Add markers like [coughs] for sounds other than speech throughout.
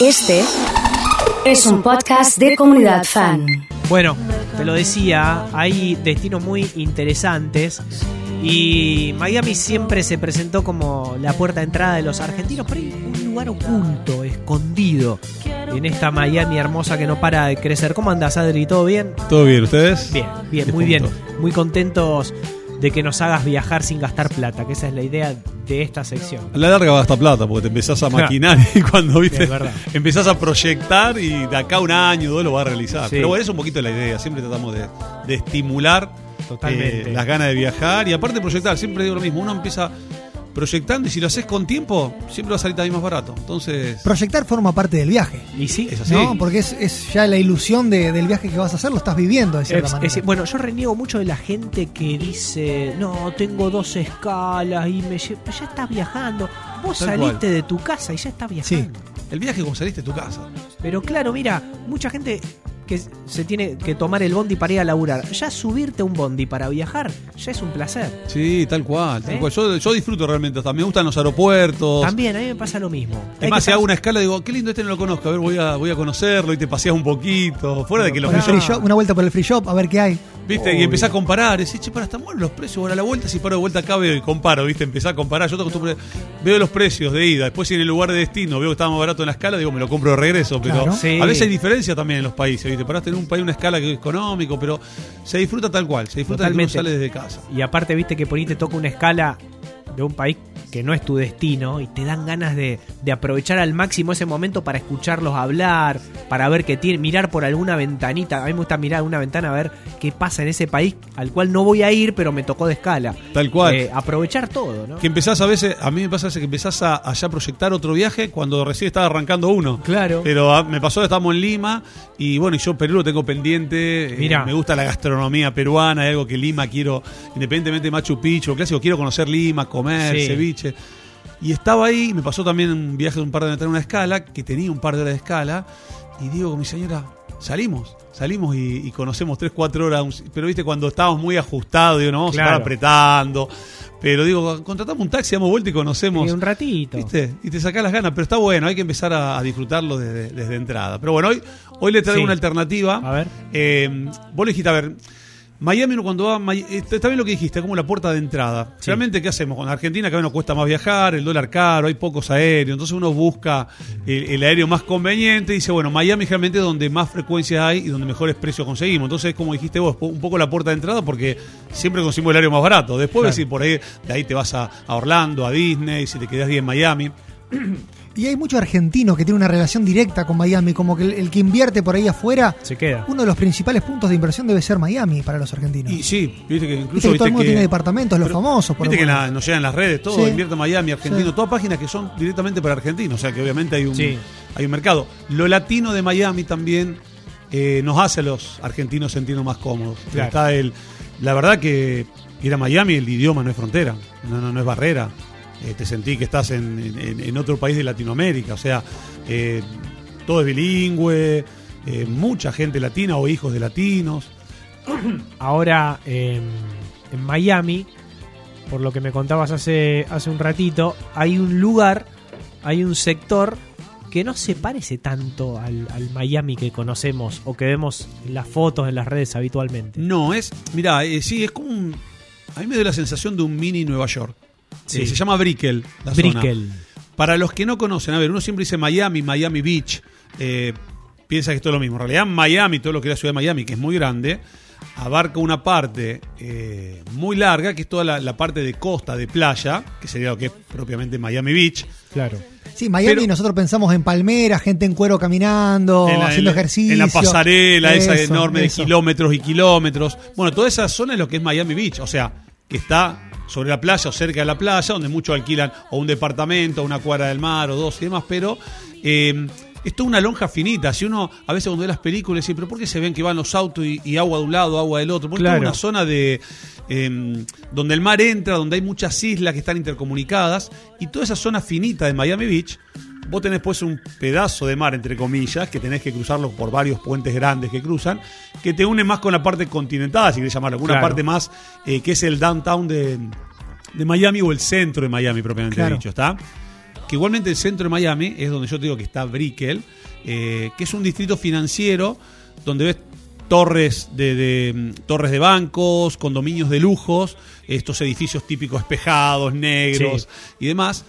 Este es un podcast de comunidad fan. Bueno, te lo decía, hay destinos muy interesantes y Miami siempre se presentó como la puerta de entrada de los argentinos, pero hay un lugar oculto, escondido en esta Miami hermosa que no para de crecer. ¿Cómo andas, Adri? ¿Todo bien? ¿Todo bien? ¿Ustedes? Bien, bien, muy bien. Muy contentos de que nos hagas viajar sin gastar plata, que esa es la idea de esta sección. A la larga va a gastar plata porque te empezás a [laughs] maquinar y cuando viste Es verdad. empezás a proyectar y de acá un año dos lo va a realizar. Sí. Pero bueno, es un poquito la idea. Siempre tratamos de, de estimular eh, las ganas de viajar y aparte proyectar. Siempre digo lo mismo. Uno empieza proyectando y si lo haces con tiempo, siempre va a salir también más barato. Entonces, Proyectar forma parte del viaje, ¿Y sí? es así. ¿no? Porque es, es ya la ilusión de- del viaje que vas a hacer, lo estás viviendo de cierta Es- manera. es- bueno, yo reniego mucho de la gente que dice, no, tengo dos escalas y me ya estás viajando. Vos Tal saliste cual. de tu casa y ya estás viajando. el viaje como saliste de tu casa. Pero claro, mira, mucha gente que se tiene que tomar el bondi para ir a laburar. Ya subirte a un bondi para viajar ya es un placer. Sí, tal cual. tal ¿Eh? cual. Yo, yo disfruto realmente. Hasta me gustan los aeropuertos. También, a mí me pasa lo mismo. Hay Es más, que si hago una escala, digo, qué lindo este no lo conozco, a ver, voy a, voy a conocerlo y te paseas un poquito. Fuera de que precios. free shop, una vuelta por el free shop, a ver qué hay. ¿Viste? Obvio. Y empezás a comparar. Decís, che, para, están buenos los precios. Ahora a la vuelta, si paro de vuelta acá veo y comparo, ¿viste? Empezás a comparar. Yo te acostumbro, veo los precios de ida. Después, si en el lugar de destino veo que estaba más barato en la escala, digo, me lo compro de regreso. Pero Claro. Sí. a veces hay diferencia también en los países, ¿viste? Paraste en un país una escala que es económico, pero se disfruta tal cual. Se disfruta de que uno Totalmente. sale desde casa. Y aparte, viste que por ahí te toca una escala de un país que no es tu destino y te dan ganas de, de aprovechar al máximo ese momento para escucharlos hablar, para ver qué tiene, mirar por alguna ventanita. A mí me gusta mirar una ventana a ver qué pasa en ese país al cual no voy a ir, pero me tocó de escala. Tal cual. Eh, aprovechar todo, ¿no? Que empezás a veces, a mí me pasa que empezás a, a ya proyectar otro viaje cuando recién estaba arrancando uno. Claro. Pero ah, me pasó estábamos en Lima y bueno, y yo Perú lo tengo pendiente. eh, Mirá. me gusta la gastronomía peruana, algo que Lima quiero, independientemente de Machu Picchu, clásico, quiero conocer Lima, comer, Sí. ceviche. Y estaba ahí, me pasó también un viaje de un par de horas en una escala, que tenía un par de horas de escala, y digo con mi señora, salimos, salimos y, y conocemos 3, 4 horas, pero viste, cuando estábamos muy ajustados, digo, no vamos Claro. a estar apretando, pero digo, contratamos un taxi, damos vuelta y conocemos. Y un ratito. ¿Viste? Y te sacás las ganas, pero está bueno, hay que empezar a, a disfrutarlo desde, desde entrada. Pero bueno, hoy, hoy le traigo Sí. una alternativa. A ver. Eh, vos le dijiste, a ver, Miami cuando va, eh, está bien lo que dijiste, como la puerta de entrada. Sí. Realmente, ¿qué hacemos? Con Argentina, que a nos cuesta más viajar, el dólar caro, hay pocos aéreos, entonces uno busca el, el aéreo más conveniente y dice, bueno, Miami realmente es donde más frecuencias hay y donde mejores precios conseguimos. Entonces, como dijiste vos, un poco la puerta de entrada porque siempre conseguimos el aéreo más barato. Después, Claro. si por ahí, de ahí te vas a, a Orlando, a Disney, si te quedas bien en Miami. [clears throat] Y hay muchos argentinos que tienen una relación directa con Miami, como que el, el que invierte por ahí afuera, Se queda. uno de los principales puntos de inversión debe ser Miami para los argentinos. Y sí, viste que incluso Viste que todo el mundo que- tiene departamentos, los pero- famosos, por Viste lo que la- nos llegan las redes, todo, Sí. invierte Miami, argentino, Sí. todas páginas que son directamente para argentinos, o sea que obviamente hay un, Sí. hay un mercado. Lo latino de Miami también eh, nos hace a los argentinos sentirnos más cómodos. Claro. Está el, la verdad que ir a Miami el idioma no es frontera, no, no, no es barrera. Eh, te sentí que estás en, en- en otro país de Latinoamérica, o sea, eh, todo es bilingüe, eh, mucha gente latina o hijos de latinos. [coughs] Ahora eh, en Miami, por lo que me contabas hace, hace un ratito, hay un lugar, hay un sector que no se parece tanto al, al Miami que conocemos o que vemos en las fotos, en las redes habitualmente. No, es, mira, sí, es como un, a mí me dio la sensación de un mini Nueva York. Sí. Eh, se llama Brickell. la zona. Brickell. Para los que no conocen, a ver, uno siempre dice Miami, Miami Beach, eh, piensa que esto es lo mismo. En realidad, Miami, todo lo que es la ciudad de Miami, que es muy grande, abarca una parte eh, muy larga, que es toda la, la parte de costa, de playa, que sería lo que es propiamente Miami Beach. Claro. Sí, Miami Pero- nosotros pensamos en palmeras, gente en cuero caminando, en la, haciendo en la- ejercicio. En la pasarela, esa Eso, enorme eso. de kilómetros y kilómetros. Bueno, toda esa zona es lo que es Miami Beach, o sea, que está sobre la playa o cerca de la playa, donde muchos alquilan o un departamento, o una cuadra del mar, o dos y demás, pero eh, es toda una lonja finita. Si uno, a veces cuando ve las películas, dice, pero ¿por qué se ven que van los autos y, y agua de un lado, agua del otro? Porque es Claro. una zona de eh, donde el mar entra, donde hay muchas islas que están intercomunicadas, y toda esa zona finita de Miami Beach vos tenés pues un pedazo de mar, entre comillas, que tenés que cruzarlo por varios puentes grandes que cruzan, que te une más con la parte continental, si querés llamarlo, una Claro. parte más eh, que es el downtown de, de Miami o el centro de Miami propiamente Claro. dicho, ¿está? que igualmente el centro de Miami es donde yo te digo que está Brickell, eh, que es un distrito financiero donde ves torres de, de, torres de bancos, condominios de lujos, estos edificios típicos espejados, negros y demás,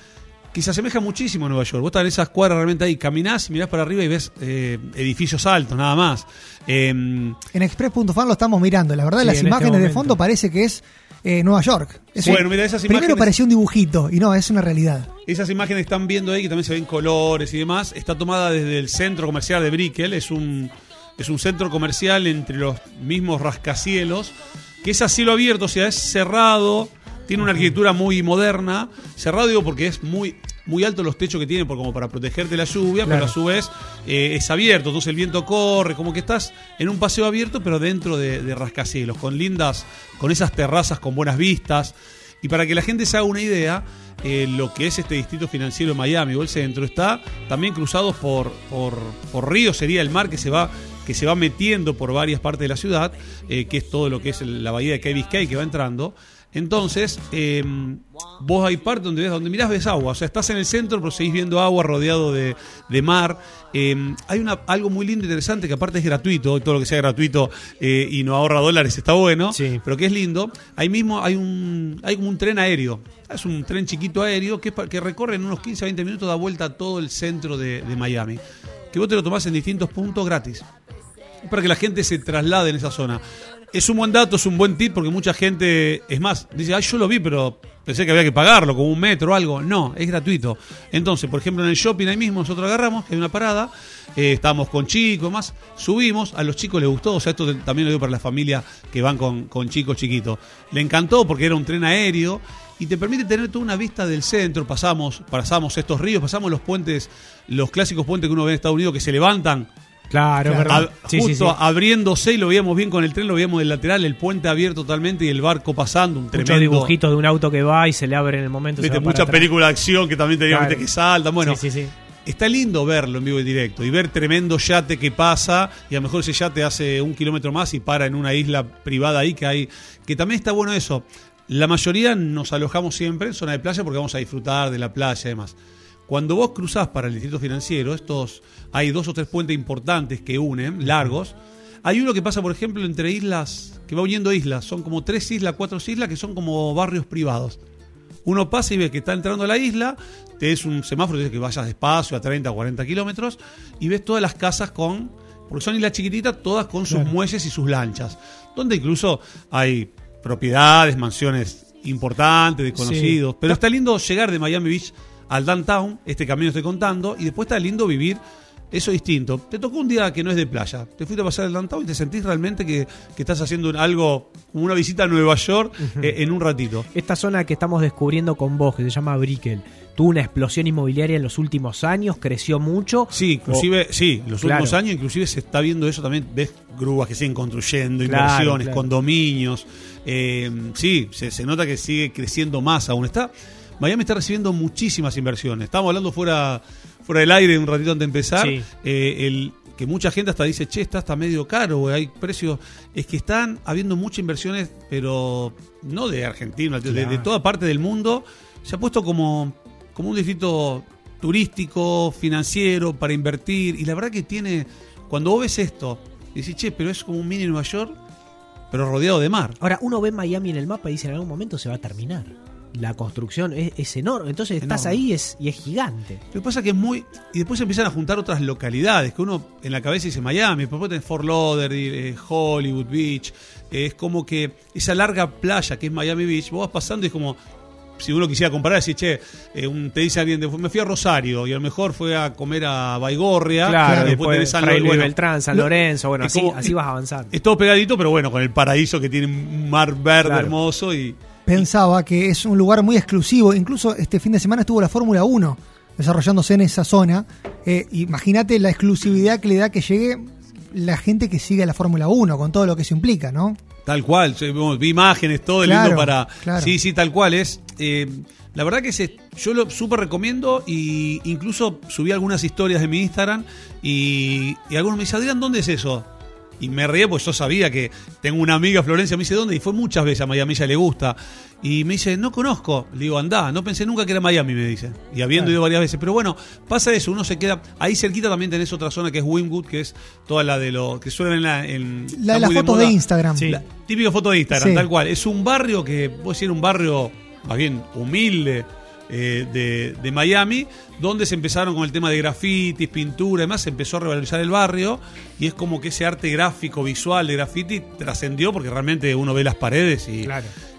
que se asemeja muchísimo a Nueva York. Vos estás en esas cuadras realmente ahí, caminás y mirás para arriba y ves eh, edificios altos, nada más. Eh, En Express.fan lo estamos mirando. La verdad, Sí, las este imágenes de fondo parece que es eh, Nueva York. Bueno, mira, esas Primero imágenes- parecía un dibujito y no, es una realidad. Esas imágenes que están viendo ahí, que también se ven colores y demás, está tomada desde el centro comercial de Brickell. Es un, es un centro comercial entre los mismos rascacielos, que es a cielo abierto, o sea, es cerrado, tiene una arquitectura muy moderna. Cerrado digo porque es muy, muy alto los techos que tiene por, como para protegerte de la lluvia, Claro. pero a su vez eh, es abierto, entonces el viento corre, como que estás en un paseo abierto, pero dentro de, de rascacielos, con lindas, con esas terrazas con buenas vistas. Y para que la gente se haga una idea, eh, lo que es este distrito financiero de Miami o el centro está también cruzado por, por, por ríos, sería el mar que se va que se va metiendo por varias partes de la ciudad, eh, que es todo lo que es la bahía de Key Biscay que va entrando. Entonces, eh, vos hay parte donde ves, donde mirás ves agua, o sea, estás en el centro, pero seguís viendo agua rodeado de, de mar. Eh, hay una, algo muy lindo, interesante, que aparte es gratuito, y todo lo que sea gratuito eh, y no ahorra dólares está bueno, Sí. pero que es lindo. Ahí mismo hay un, hay como un tren aéreo, es un tren chiquito aéreo que, que recorre en unos 15 a 20 minutos, da vuelta a todo el centro de, de Miami, que vos te lo tomás en distintos puntos gratis para que la gente se traslade en esa zona. Es un buen dato, es un buen tip porque mucha gente, es más, dice, ay, yo lo vi, pero pensé que había que pagarlo, como un metro o algo. No, es gratuito. Entonces, por ejemplo, en el shopping ahí mismo nosotros agarramos, hay una parada, eh, estábamos con chicos, más, subimos, a los chicos les gustó, o sea, esto también lo digo para la familia que van con, con chicos chiquitos. Le encantó porque era un tren aéreo y te permite tener toda una vista del centro. Pasamos, pasamos estos ríos, pasamos los puentes, los clásicos puentes que uno ve en Estados Unidos que se levantan Claro, Claro. verdad. a- Sí, sí, justo sí. abriéndose y lo veíamos bien con el tren, lo veíamos del lateral, el puente abierto totalmente y el barco pasando, un Muchos tremendo. dibujitos de un auto que va y se le abre en el momento. Viste, mucha película de acción que también teníamos Claro. que saltan. Bueno, está lindo verlo en vivo y directo y ver tremendo yate que pasa y a lo mejor ese yate hace un kilómetro más y para en una isla privada ahí que hay, que también está bueno eso. La mayoría nos alojamos siempre en zona de playa porque vamos a disfrutar de la playa y demás. Cuando vos cruzás para el distrito financiero, estos hay dos o tres puentes importantes que unen, largos. Hay uno que pasa, por ejemplo, entre islas, que va uniendo islas. Son como tres islas, cuatro islas que son como barrios privados. Uno pasa y ve que está entrando a la isla, te es un semáforo, te dice que vayas despacio a 30 o 40 kilómetros, y ves todas las casas con, porque son islas chiquititas, todas con sus muelles y sus lanchas, donde incluso hay propiedades, mansiones importantes, desconocidos. Pero está lindo llegar de Miami Beach al downtown, este camino estoy contando, y después está lindo vivir eso distinto. Te tocó un día que no es de playa. Te fuiste a pasar el downtown y te sentís realmente que, que estás haciendo algo como una visita a Nueva York eh, en un ratito. Esta zona que estamos descubriendo con vos, que se llama Brickell, tuvo una explosión inmobiliaria en los últimos años, creció mucho. Sí, inclusive, sí, los Claro. últimos años inclusive se está viendo eso también, ves grúas que siguen construyendo, Claro, inversiones, claro. condominios, eh, sí, se, se nota que sigue creciendo más aún. Está, Miami está recibiendo muchísimas inversiones. Estamos hablando fuera, fuera del aire un ratito antes de empezar, Sí. eh, el que mucha gente hasta dice, che, está hasta medio caro, hay precios, es que están habiendo muchas inversiones, pero no de Argentina, de- de, de Claro. toda parte del mundo, se ha puesto como, como un distrito turístico, financiero, para invertir, y la verdad que tiene, cuando vos ves esto, decís, che, pero es como un mini Nueva York, pero rodeado de mar. Ahora, uno ve Miami en el mapa y dice en algún momento se va a terminar. La construcción es, es enorme, entonces estás ahí y es, y es gigante. Lo que pasa es que es muy. Y después empiezan a juntar otras localidades, que uno en la cabeza dice Miami, después tenés Fort Lauderdale, eh, Hollywood Beach. eh, es como que esa larga playa que es Miami Beach, vos vas pasando y es como. Si uno quisiera comparar, decir, che, eh, un- te dice alguien, de- me fui a Rosario y a lo mejor fue a comer a Baigorria. Claro, después tenés San Luis, bueno, Beltrán, San lo- Lorenzo, bueno, así, como- así vas avanzando. Es todo pegadito, pero bueno, con el paraíso que tiene un mar verde Claro. hermoso y. Pensaba que es un lugar muy exclusivo. Incluso este fin de semana estuvo la Fórmula 1 desarrollándose en esa zona. Eh, Imagínate la exclusividad que le da que llegue la gente que sigue la Fórmula 1, con todo lo que eso implica, ¿no? Tal cual, vi imágenes, todo Claro, lindo para. claro. Sí, sí, tal cual es. eh, la verdad que se, yo lo súper recomiendo y incluso subí algunas historias de mi Instagram y, y algunos me dicen, Adrián, ¿dónde es eso? Y me reía porque yo sabía que tengo una amiga Florencia, me dice, ¿dónde? Y fue muchas veces a Miami, ella le gusta. Y me dice, no conozco. Le digo, andá, no pensé nunca que era Miami, me dice. Y habiendo ido varias veces. Pero bueno, pasa eso, uno se queda. Ahí cerquita también tenés otra zona que es Wynwood, que es toda la de lo que suelen en la. En, La de las fotos de. Instagram. Sí. La típica foto de Instagram, Sí. tal cual. Es un barrio que puede ser un barrio más bien humilde eh, de, de Miami, donde se empezaron con el tema de grafitis, pintura, además se empezó a revalorizar el barrio y es como que ese arte gráfico, visual de graffiti trascendió porque realmente uno ve las paredes y.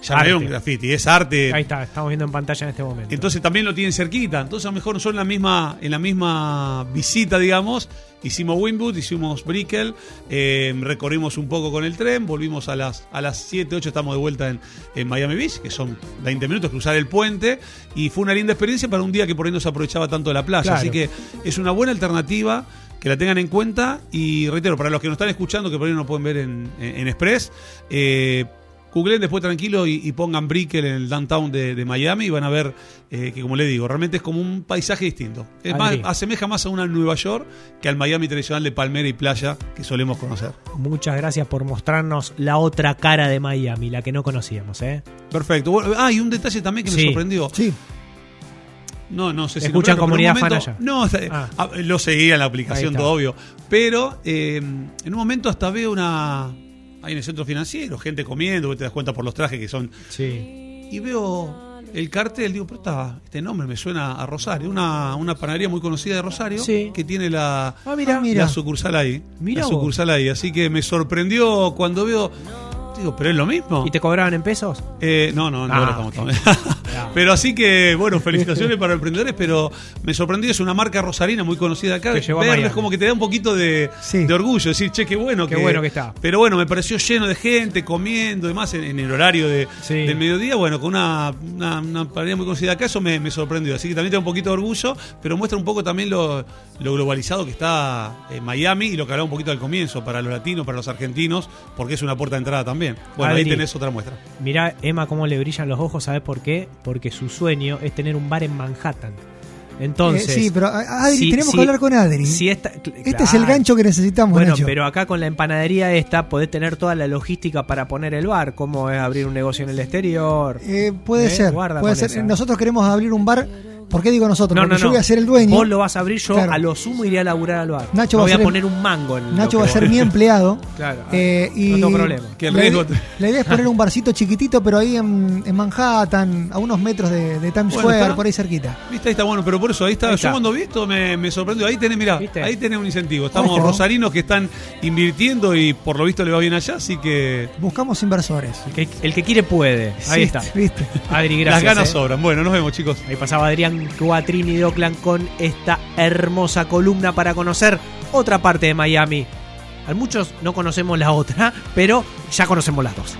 ya Arte. un graffiti, es arte. Ahí está, estamos viendo en pantalla en este momento. Entonces también lo tienen cerquita. Entonces a lo mejor son en la misma, en la misma visita, digamos. Hicimos Winwood, hicimos Brickell, eh, recorrimos un poco con el tren, volvimos a las, a las 7, 8, estamos de vuelta en, en Miami Beach, que son 20 minutos cruzar el puente, y fue una linda experiencia para un día que por ahí no se aprovechaba tanto de la playa. Claro. Así que es una buena alternativa que la tengan en cuenta y reitero, para los que nos están escuchando, que por ahí no pueden ver en, en, en Express, eh, googleen después tranquilo y, y pongan Brickell en el downtown de, de Miami y van a ver eh, que, como le digo, realmente es como un paisaje distinto. Es más, asemeja más a una Nueva York que al Miami tradicional de palmera y playa que solemos conocer. Muchas gracias por mostrarnos la otra cara de Miami, la que no conocíamos, ¿eh? Perfecto. Bueno, ah, y un detalle también que me Sí. sorprendió. Sí. No, no sé si Escuchan Comunidad en un momento- Fan allá. No, Ah. ah, lo seguía en la aplicación, todo obvio. Pero eh, en un momento hasta veo una. Ahí en el centro financiero, gente comiendo, te das cuenta por los trajes que son. Sí. Y veo el cartel, digo, pero está, este nombre me suena a Rosario, una, una panadería muy conocida de Rosario Sí. que tiene la, Ah, mira. Mira. la sucursal ahí. Mira la vos. sucursal ahí. Así que me sorprendió cuando veo. Digo, pero es lo mismo. ¿Y te cobraban en pesos? Eh, no, no, no, Ah, no ok. [laughs] Pero así que, bueno, felicitaciones para emprendedores, pero me sorprendió, es una marca rosarina muy conocida acá. Que a es como que te da un poquito de, Sí. de orgullo, decir, che, qué bueno Qué bueno que está. Pero bueno, me pareció lleno de gente, comiendo, demás, en, en el horario de, Sí. del mediodía, bueno, con una, una, una panadería muy conocida acá, eso me, me sorprendió. Así que también tengo un poquito de orgullo, pero muestra un poco también lo, lo globalizado que está en Miami y lo que hablaba un poquito al comienzo, para los latinos, para los argentinos, porque es una puerta de entrada también. Bueno, ahí tenés otra muestra. Mirá, Emma, cómo le brillan los ojos, ¿sabes por qué? Porque su sueño es tener un bar en Manhattan. Entonces. Eh, sí, pero a- Adri, si- tenemos si- que hablar con Adri. si esta- este es el gancho que necesitamos, Bueno, Nacho. pero acá con la empanadería esta podés tener toda la logística para poner el bar, como es abrir un negocio en el exterior. Eh, puede Eh, ser, guarda puede ser. esa. Nosotros queremos abrir un bar. ¿Por qué digo nosotros? No, Porque no, yo no. voy a ser el dueño. Vos lo vas a abrir, yo Claro. a lo sumo iré a laburar al bar. Nacho No va a voy a, ser el- poner un mango en Nacho va a ser mi empleado. [laughs] Claro. Eh, y No tengo problema. Que el la, riesgo- la idea es poner un barcito chiquitito, pero ahí en, en Manhattan, a unos metros de, de Times Bueno, Square, está. por ahí cerquita. Viste, ahí está bueno, pero por eso, ahí está. Ahí Yo cuando vi esto me, me sorprendió. Ahí tenés, mirá, ¿Viste? ahí tenés un incentivo. Estamos Ojo. rosarinos que están invirtiendo y por lo visto le va bien allá, así que Buscamos inversores. El que, el que quiere puede. Ahí Sí, está. ¿Viste? Adri, las gracias. ganas eh. sobran. Bueno, nos vemos, chicos. Ahí pasaba Adrián Cuatrini de Oakland con esta hermosa columna para conocer otra parte de Miami. A muchos no conocemos la otra, pero ya conocemos las dos.